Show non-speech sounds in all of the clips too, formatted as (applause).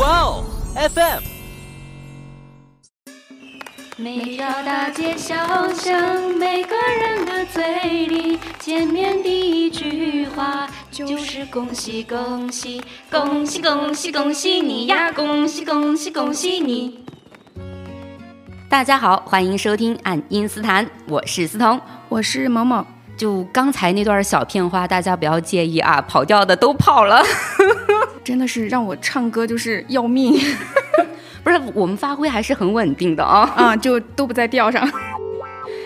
哇哦，FM。每条大街小巷，每个人的嘴里，见面第一句话就是恭喜恭喜恭喜恭喜恭喜你呀！恭喜恭喜恭喜你！大家好，欢迎收听爱因斯坦，我是思彤，我是某某。就刚才那段小片花，大家不要介意啊，跑调的都跑了，(laughs) 真的是让我唱歌就是要命。(laughs) 不是，我们发挥还是很稳定的啊，啊，就都不在调上。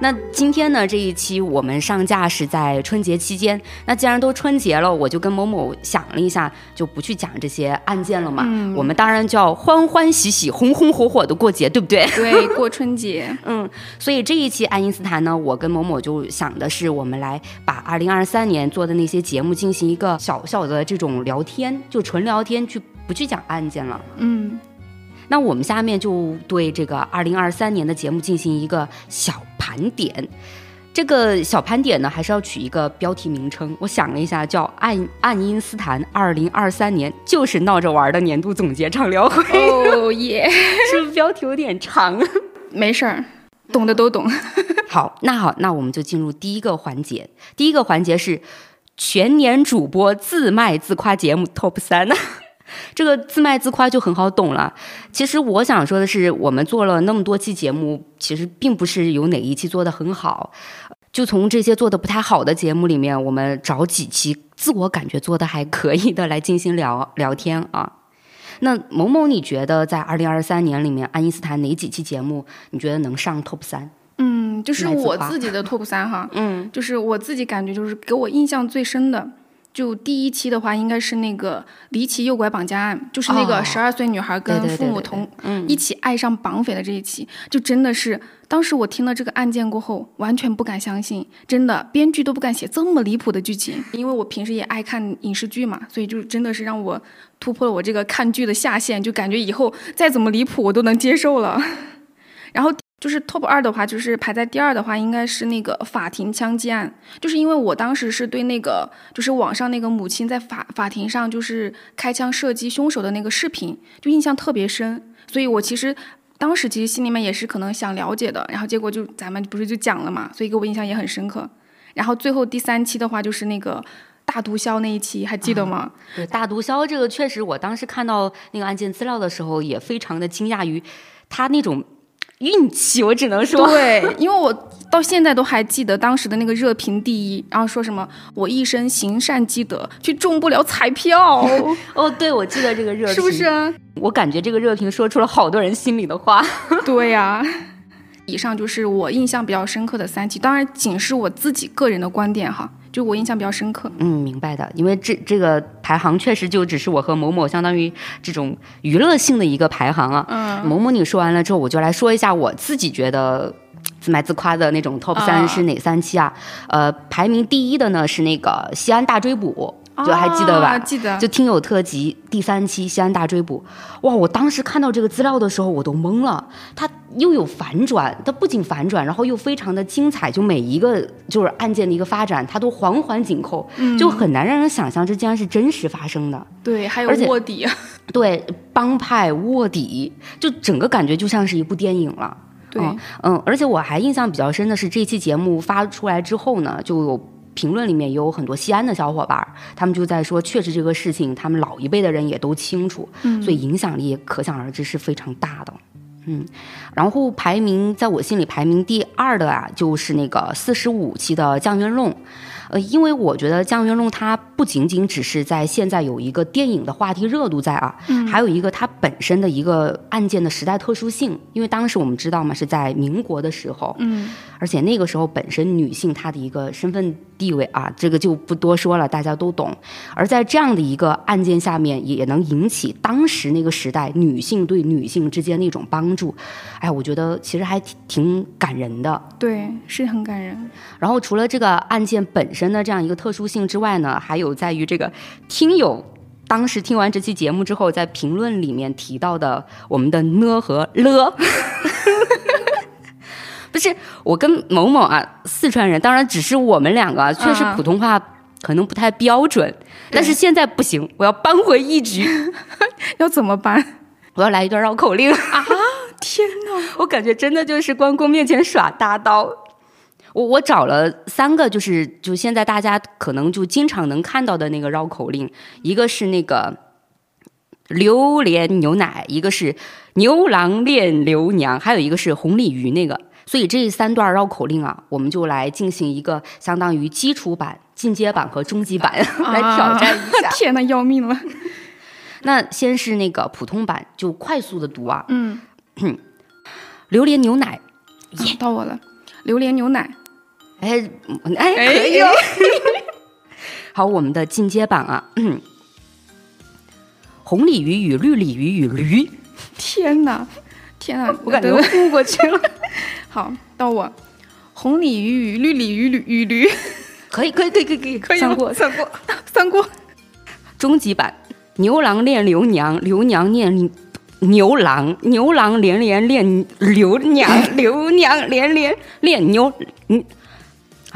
那今天呢，这一期我们上架是在春节期间。那既然都春节了，我就跟某某想了一下，就不去讲这些案件了嘛。嗯，我们当然就要欢欢喜喜、红红火火的过节，对不对？对，过春节。(laughs) 嗯，所以这一期爱因斯坦呢，我跟某某就想的是，我们来把二零二三年做的那些节目进行一个小小的这种聊天，就纯聊天，去不去讲案件了。嗯。那我们下面就对这个二零二三年的节目进行一个小盘点。这个小盘点呢，还是要取一个标题名称。我想了一下，叫“爱爱因斯坦二零二三年就是闹着玩的年度总结畅聊会”。哦 (laughs) 耶，是不是标题有点长？(laughs) 没事儿，懂的都懂。(laughs) 好，那好，那我们就进入第一个环节。第一个环节是全年主播自卖自夸节目 TOP 三。(laughs) 这个自卖自夸就很好懂了。其实我想说的是，我们做了那么多期节目，其实并不是有哪一期做的很好。就从这些做的不太好的节目里面，我们找几期自我感觉做的还可以的来进行聊聊天啊。那某某，你觉得在二零二三年里面，爱因斯坦哪几期节目你觉得能上 top 三？嗯，就是我自己的 top 三哈。嗯，就是我自己感觉就是给我印象最深的。就第一期的话，应该是那个离奇诱拐绑架案，就是那个十二岁女孩跟父母同一起爱上绑匪的这一期，就真的是当时我听了这个案件过后，完全不敢相信，真的编剧都不敢写这么离谱的剧情。因为我平时也爱看影视剧嘛，所以就真的是让我突破了我这个看剧的下限，就感觉以后再怎么离谱我都能接受了。(laughs) 然后。就是 top 二的话，就是排在第二的话，应该是那个法庭枪击案。就是因为我当时是对那个，就是网上那个母亲在法法庭上就是开枪射击凶手的那个视频，就印象特别深。所以我其实当时其实心里面也是可能想了解的，然后结果就咱们不是就讲了嘛，所以给我印象也很深刻。然后最后第三期的话，就是那个大毒枭那一期，还记得吗？对，大毒枭这个确实，我当时看到那个案件资料的时候，也非常的惊讶于他那种。运气，我只能说，对，因为我到现在都还记得当时的那个热评第一，然后说什么我一生行善积德，却中不了彩票。(laughs) 哦，对，我记得这个热评，是不是？我感觉这个热评说出了好多人心里的话。(laughs) (laughs) 对呀，以上就是我印象比较深刻的三期，当然仅是我自己个人的观点哈。就我印象比较深刻，嗯，明白的，因为这这个排行确实就只是我和某某相当于这种娱乐性的一个排行啊。嗯，某某你说完了之后，我就来说一下我自己觉得自卖自夸的那种 top 三是哪三期啊？呃，排名第一的呢是那个西安大追捕。就还记得吧？记得。就听友特辑第三期《西安大追捕》，哇！我当时看到这个资料的时候，我都懵了。它又有反转，它不仅反转，然后又非常的精彩。就每一个就是案件的一个发展，它都环环紧扣，就很难让人想象这竟然是真实发生的。对，还有卧底。对，帮派卧底，就整个感觉就像是一部电影了。对，嗯，而且我还印象比较深的是，这期节目发出来之后呢，就有。评论里面也有很多西安的小伙伴，他们就在说，确实这个事情他们老一辈的人也都清楚，所以影响力可想而知是非常大的。嗯，然后排名在我心里排名第二的啊，就是那个四十五期的降元弄。呃，因为我觉得《江云龙》它不仅仅只是在现在有一个电影的话题热度在啊，嗯，还有一个它本身的一个案件的时代特殊性。因为当时我们知道嘛，是在民国的时候，嗯，而且那个时候本身女性她的一个身份地位啊，这个就不多说了，大家都懂。而在这样的一个案件下面，也能引起当时那个时代女性对女性之间的一种帮助。哎，我觉得其实还挺挺感人的。对，是很感人。然后除了这个案件本身的这样一个特殊性之外呢，还有在于这个听友当时听完这期节目之后，在评论里面提到的我们的呢和了，(laughs) 不是我跟某某啊，四川人，当然只是我们两个，确实普通话可能不太标准，但是现在不行，我要扳回一局。(laughs) 要怎么扳？我要来一段绕口令啊！天哪，(laughs) 我感觉真的就是关公面前耍大刀。我我找了三个，就是就现在大家可能就经常能看到的那个绕口令，一个是那个榴莲牛奶，一个是牛郎恋刘娘，还有一个是红鲤鱼那个。所以这三段绕口令啊，我们就来进行一个相当于基础版、进阶版和终极版 (laughs) 来挑战一下。(laughs) 天呐，要命了！那先是那个普通版，就快速的读啊。嗯。(clears throat) 榴莲牛奶，到我了。榴莲牛奶，哎哎，可以。(laughs) 好，我们的进阶版啊。(clears throat) 红鲤鱼与绿鲤鱼与驴。天哪，天哪，(laughs) 我感觉糊过去了。(laughs) 好，到我，红鲤鱼与绿鲤鱼与与驴，可以，可以，可以，可以，可以，算过，算过，算过。终极版，牛郎恋刘娘，刘娘念牛郎，牛郎连连恋刘娘，刘娘连连恋牛，嗯，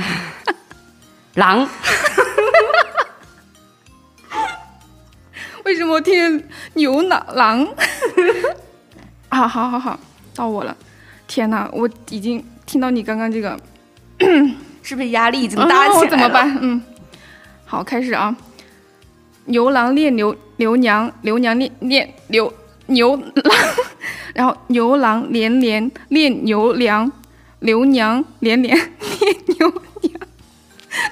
(laughs) 狼。(laughs) 为什么我听牛郎狼？(laughs) 啊，好好好，到我了。天哪，我已经听到你刚刚这个，(coughs) 是不是压力已经大起来了？怎么办？嗯，好，开始啊！牛郎恋牛牛娘，牛娘恋恋牛牛郎，然后牛郎连连恋牛娘，牛娘连连恋牛娘。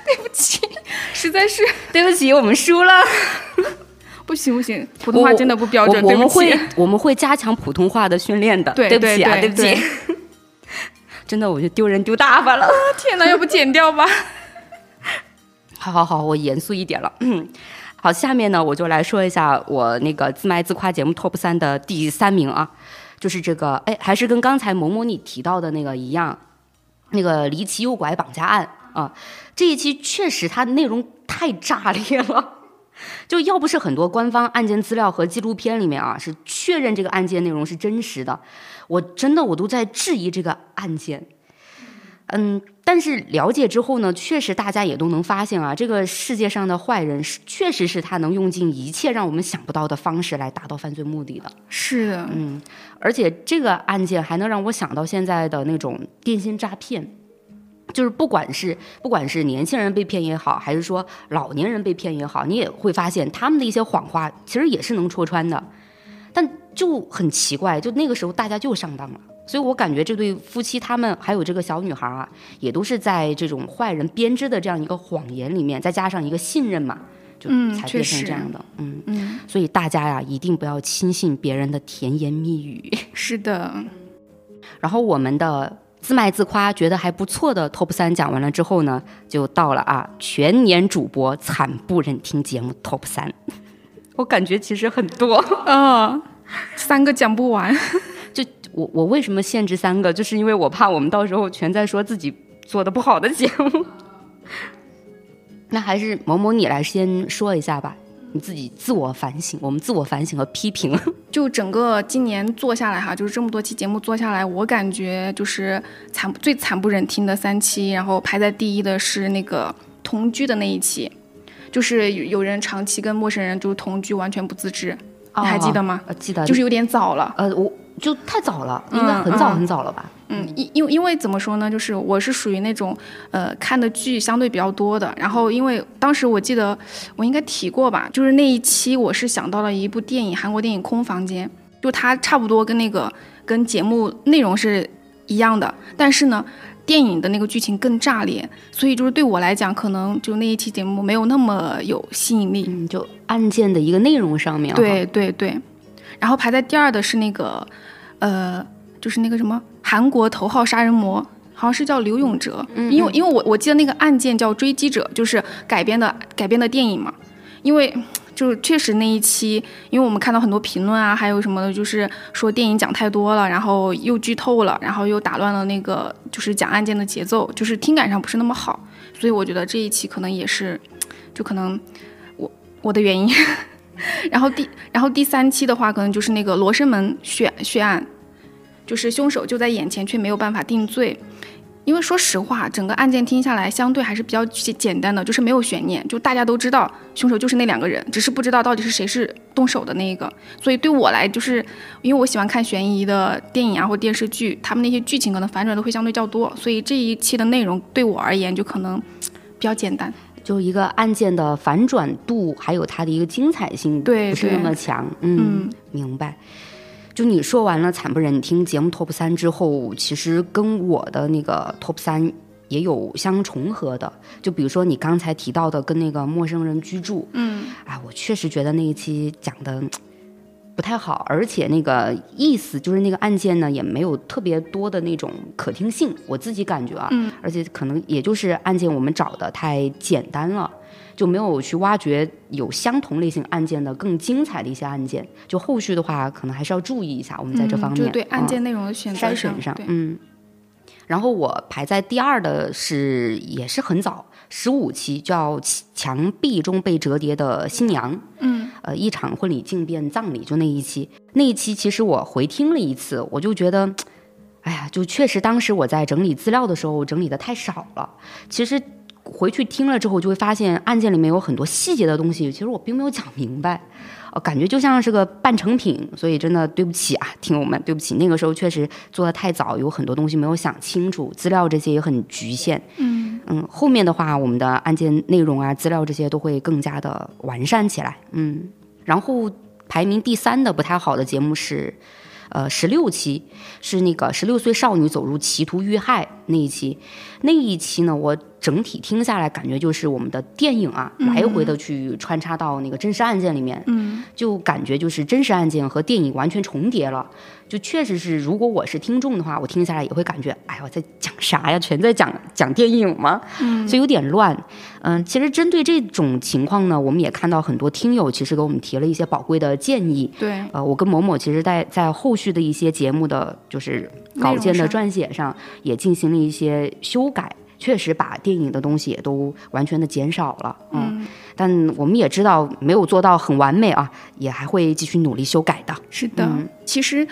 对不起，实在是 (laughs) 对不起，我们输了。不行不行，普通话真的不标准。我们会我们会加强普通话的训练的。对不起啊，对不起。(laughs) 真的，我就丢人丢大发了。天哪，要不剪掉吧？(laughs) 好好好，我严肃一点了。嗯，(coughs) 好，下面呢，我就来说一下我那个自卖自夸节目 TOP 三的第三名啊，就是这个，哎，还是跟刚才某某你提到的那个一样，那个离奇诱拐绑架案啊，这一期确实它内容太炸裂了。就要不是很多官方案件资料和纪录片里面啊，是确认这个案件内容是真实的，我真的我都在质疑这个案件。嗯，但是了解之后呢，确实大家也都能发现啊，这个世界上的坏人是确实是他能用尽一切让我们想不到的方式来达到犯罪目的的。是的，嗯，而且这个案件还能让我想到现在的那种电信诈骗。就是不管是不管是年轻人被骗也好，还是说老年人被骗也好，你也会发现他们的一些谎话其实也是能戳穿的，但就很奇怪，就那个时候大家就上当了。所以我感觉这对夫妻他们还有这个小女孩啊，也都是在这种坏人编织的这样一个谎言里面，再加上一个信任嘛，就才变成这样的。嗯嗯，所以大家呀，一定不要轻信别人的甜言蜜语。是的，(laughs) 然后我们的。自卖自夸觉得还不错的 TOP 三讲完了之后呢，就到了啊全年主播惨不忍听节目 TOP 三，我感觉其实很多啊，(laughs) 三个讲不完。(laughs) 就我我为什么限制三个，就是因为我怕我们到时候全在说自己做的不好的节目。(laughs) 那还是某某你来先说一下吧。你自己自我反省，我们自我反省和批评。(laughs) 就整个今年做下来哈，就是这么多期节目做下来，我感觉就是惨最惨不忍听的三期，然后排在第一的是那个同居的那一期，就是有人长期跟陌生人就是同居，完全不自知，你还记得吗？记得，就是有点早了。呃，我就太早了，应该很早很早了吧。嗯，因因为因为怎么说呢，就是我是属于那种，呃，看的剧相对比较多的。然后因为当时我记得我应该提过吧，就是那一期我是想到了一部电影，韩国电影《空房间》，就它差不多跟那个跟节目内容是一样的，但是呢，电影的那个剧情更炸裂，所以就是对我来讲，可能就那一期节目没有那么有吸引力。嗯，就案件的一个内容上面。对对对，然后排在第二的是那个，呃。就是那个什么韩国头号杀人魔，好像是叫刘永哲，因为因为我我记得那个案件叫《追击者》，就是改编的改编的电影嘛。因为就是确实那一期，因为我们看到很多评论啊，还有什么的，就是说电影讲太多了，然后又剧透了，然后又打乱了那个就是讲案件的节奏，就是听感上不是那么好。所以我觉得这一期可能也是，就可能我我的原因。然后第然后第三期的话，可能就是那个罗生门血血案。就是凶手就在眼前，却没有办法定罪，因为说实话，整个案件听下来相对还是比较简单的，就是没有悬念，就大家都知道凶手就是那两个人，只是不知道到底是谁是动手的那一个。所以对我来，就是因为我喜欢看悬疑的电影啊或电视剧，他们那些剧情可能反转都会相对较多，所以这一期的内容对我而言就可能比较简单，就一个案件的反转度还有它的一个精彩性，对，不是那么强。嗯，明白。就你说完了惨不忍听节目 top 三之后，其实跟我的那个 top 三也有相重合的。就比如说你刚才提到的跟那个陌生人居住，嗯，啊，我确实觉得那一期讲的不太好，而且那个意思就是那个案件呢也没有特别多的那种可听性，我自己感觉啊，嗯，而且可能也就是案件我们找的太简单了。就没有去挖掘有相同类型案件的更精彩的一些案件。就后续的话，可能还是要注意一下。我们在这方面，就对案件内容的选择筛选上，嗯。然后我排在第二的是，也是很早，十五期叫《墙壁中被折叠的新娘》。嗯。呃，一场婚礼竟变葬礼，就那一期。那一期其实我回听了一次，我就觉得，哎呀，就确实当时我在整理资料的时候整理的太少了。其实。回去听了之后，就会发现案件里面有很多细节的东西，其实我并没有讲明白，呃，感觉就像是个半成品，所以真的对不起啊，听友们，对不起，那个时候确实做的太早，有很多东西没有想清楚，资料这些也很局限，嗯嗯，后面的话，我们的案件内容啊，资料这些都会更加的完善起来，嗯，然后排名第三的不太好的节目是，呃，十六期是那个十六岁少女走入歧途遇害。那一期，那一期呢，我。整体听下来，感觉就是我们的电影啊，来回的去穿插到那个真实案件里面，就感觉就是真实案件和电影完全重叠了。就确实是，如果我是听众的话，我听下来也会感觉，哎呀，我在讲啥呀？全在讲讲电影吗？所以有点乱。嗯，其实针对这种情况呢，我们也看到很多听友其实给我们提了一些宝贵的建议。对，呃，我跟某某其实在在后续的一些节目的就是稿件的撰写上，也进行了一些修改。确实把电影的东西也都完全的减少了，嗯，但我们也知道没有做到很完美啊，也还会继续努力修改的。是的，其实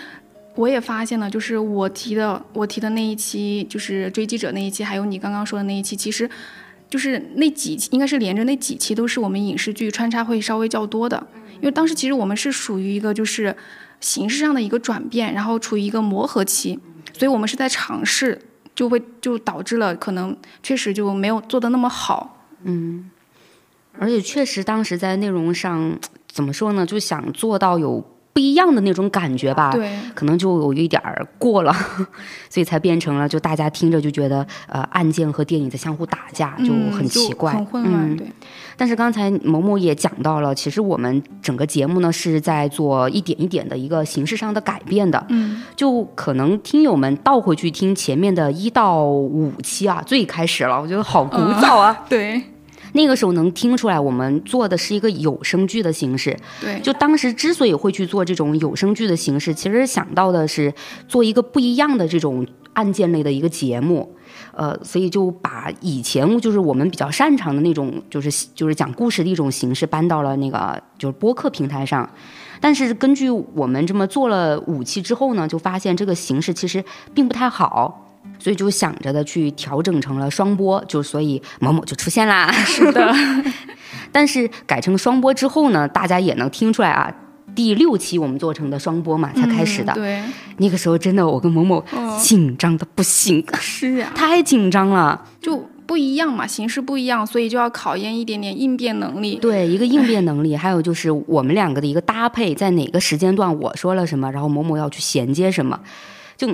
我也发现了，就是我提的我提的那一期，就是追击者那一期，还有你刚刚说的那一期，其实就是那几期应该是连着那几期都是我们影视剧穿插会稍微较多的，因为当时其实我们是属于一个就是形式上的一个转变，然后处于一个磨合期，所以我们是在尝试。就会就导致了可能确实就没有做的那么好，嗯，而且确实当时在内容上怎么说呢，就想做到有。不一样的那种感觉吧，对，可能就有一点儿过了，(laughs) 所以才变成了就大家听着就觉得呃案件和电影在相互打架，就很奇怪，很混乱。对，但是刚才某某也讲到了，其实我们整个节目呢是在做一点一点的一个形式上的改变的，嗯，就可能听友们倒回去听前面的一到五期啊，最开始了，我觉得好古早啊，(laughs) 对。那个时候能听出来，我们做的是一个有声剧的形式。对，就当时之所以会去做这种有声剧的形式，其实想到的是做一个不一样的这种案件类的一个节目。呃，所以就把以前就是我们比较擅长的那种，就是就是讲故事的一种形式搬到了那个就是播客平台上。但是根据我们这么做了五期之后呢，就发现这个形式其实并不太好。所以就想着的去调整成了双播，就所以某某就出现啦。是的，(laughs) 但是改成双播之后呢，大家也能听出来啊，第六期我们做成的双播嘛才开始的。对，那个时候真的我跟某某紧张的不行，(laughs) 是啊，太紧张了，就不一样嘛，形式不一样，所以就要考验一点点应变能力。对，一个应变能力，还有就是我们两个的一个搭配，在哪个时间段我说了什么，然后某某要去衔接什么，就。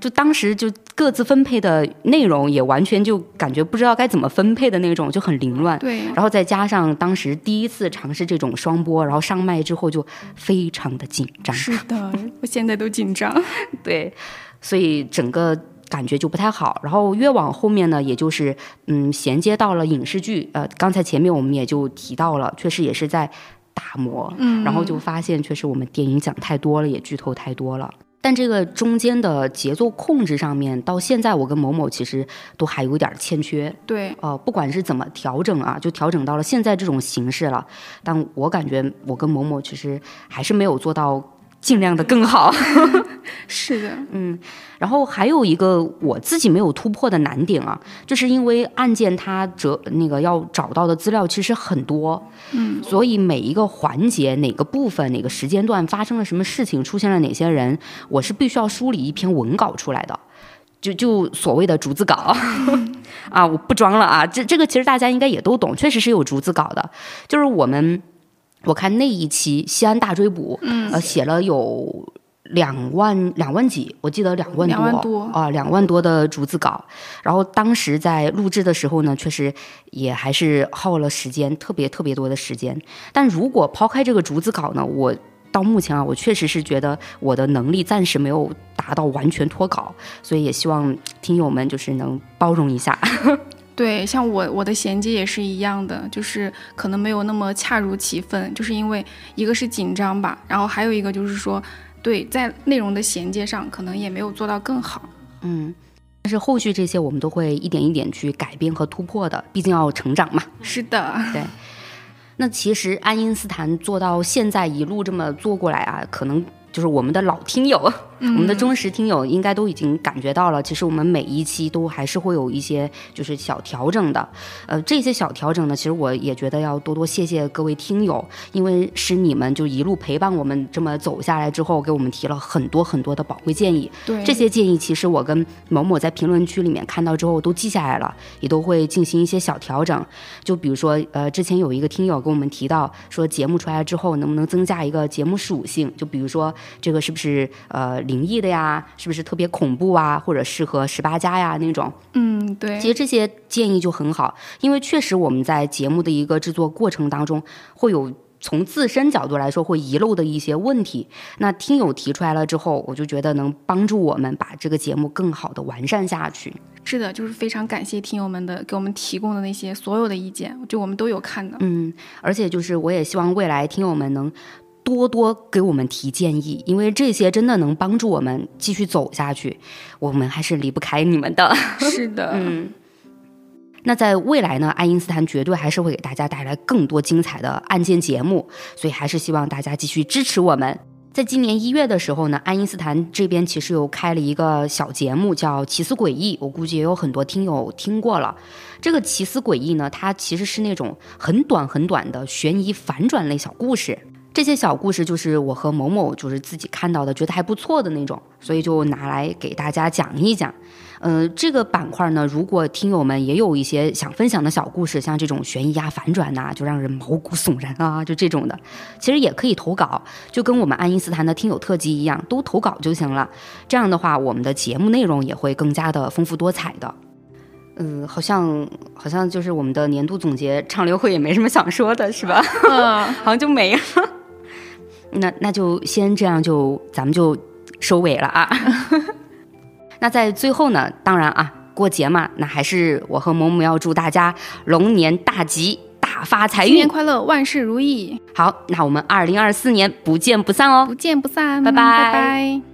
就当时就各自分配的内容也完全就感觉不知道该怎么分配的那种，就很凌乱。对，然后再加上当时第一次尝试这种双播，然后上麦之后就非常的紧张。是的，我现在都紧张。(laughs) 对，所以整个感觉就不太好。然后越往后面呢，也就是嗯衔接到了影视剧。呃，刚才前面我们也就提到了，确实也是在打磨。嗯，然后就发现确实我们电影讲太多了，也剧透太多了。但这个中间的节奏控制上面，到现在我跟某某其实都还有点欠缺。对，呃，不管是怎么调整啊，就调整到了现在这种形式了。但我感觉我跟某某其实还是没有做到尽量的更好。(laughs) 是的，嗯。然后还有一个我自己没有突破的难点啊，就是因为案件它折那个要找到的资料其实很多，嗯，所以每一个环节、哪个部分、哪个时间段发生了什么事情、出现了哪些人，我是必须要梳理一篇文稿出来的，就就所谓的逐字稿 (laughs) 啊，我不装了啊，这这个其实大家应该也都懂，确实是有逐字稿的，就是我们我看那一期西安大追捕，嗯，呃，写了有。两万两万几，我记得两万多啊，两万多的逐字稿。然后当时在录制的时候呢，确实也还是耗了时间，特别特别多的时间。但如果抛开这个逐字稿呢，我到目前啊，我确实是觉得我的能力暂时没有达到完全脱稿，所以也希望听友们就是能包容一下。(laughs) 对，像我我的衔接也是一样的，就是可能没有那么恰如其分，就是因为一个是紧张吧，然后还有一个就是说。对，在内容的衔接上，可能也没有做到更好。嗯，但是后续这些我们都会一点一点去改变和突破的，毕竟要成长嘛。是的，对。那其实爱因斯坦做到现在一路这么做过来啊，可能。就是我们的老听友，我们的忠实听友应该都已经感觉到了。其实我们每一期都还是会有一些就是小调整的。呃，这些小调整呢，其实我也觉得要多多谢谢各位听友，因为是你们就一路陪伴我们这么走下来之后，给我们提了很多很多的宝贵建议。对，这些建议其实我跟某某在评论区里面看到之后都记下来了，也都会进行一些小调整。就比如说，呃，之前有一个听友跟我们提到说，节目出来之后能不能增加一个节目属性？就比如说。这个是不是呃灵异的呀？是不是特别恐怖啊？或者适合十八加呀那种？嗯，对。其实这些建议就很好，因为确实我们在节目的一个制作过程当中，会有从自身角度来说会遗漏的一些问题。那听友提出来了之后，我就觉得能帮助我们把这个节目更好的完善下去。是的，就是非常感谢听友们的给我们提供的那些所有的意见，就我们都有看的。嗯，而且就是我也希望未来听友们能。多多给我们提建议，因为这些真的能帮助我们继续走下去。我们还是离不开你们的。是的，(laughs) 嗯。那在未来呢？爱因斯坦绝对还是会给大家带来更多精彩的案件节目，所以还是希望大家继续支持我们。在今年一月的时候呢，爱因斯坦这边其实又开了一个小节目，叫《奇思诡异》，我估计也有很多听友听过了。这个《奇思诡异》呢，它其实是那种很短很短的悬疑反转类小故事。这些小故事就是我和某某就是自己看到的，觉得还不错的那种，所以就拿来给大家讲一讲。呃，这个板块呢，如果听友们也有一些想分享的小故事，像这种悬疑啊、反转呐，就让人毛骨悚然啊，就这种的，其实也可以投稿，就跟我们爱因斯坦的听友特辑一样，都投稿就行了。这样的话，我们的节目内容也会更加的丰富多彩的。嗯，好像好像就是我们的年度总结畅流会也没什么想说的，是吧？嗯，(laughs) 好像就没了。那那就先这样，就咱们就收尾了啊。(laughs) 那在最后呢，当然啊，过节嘛，那还是我和某某要祝大家龙年大吉，大发财运，新年快乐，万事如意。好，那我们二零二四年不见不散哦，不见不散，拜拜拜。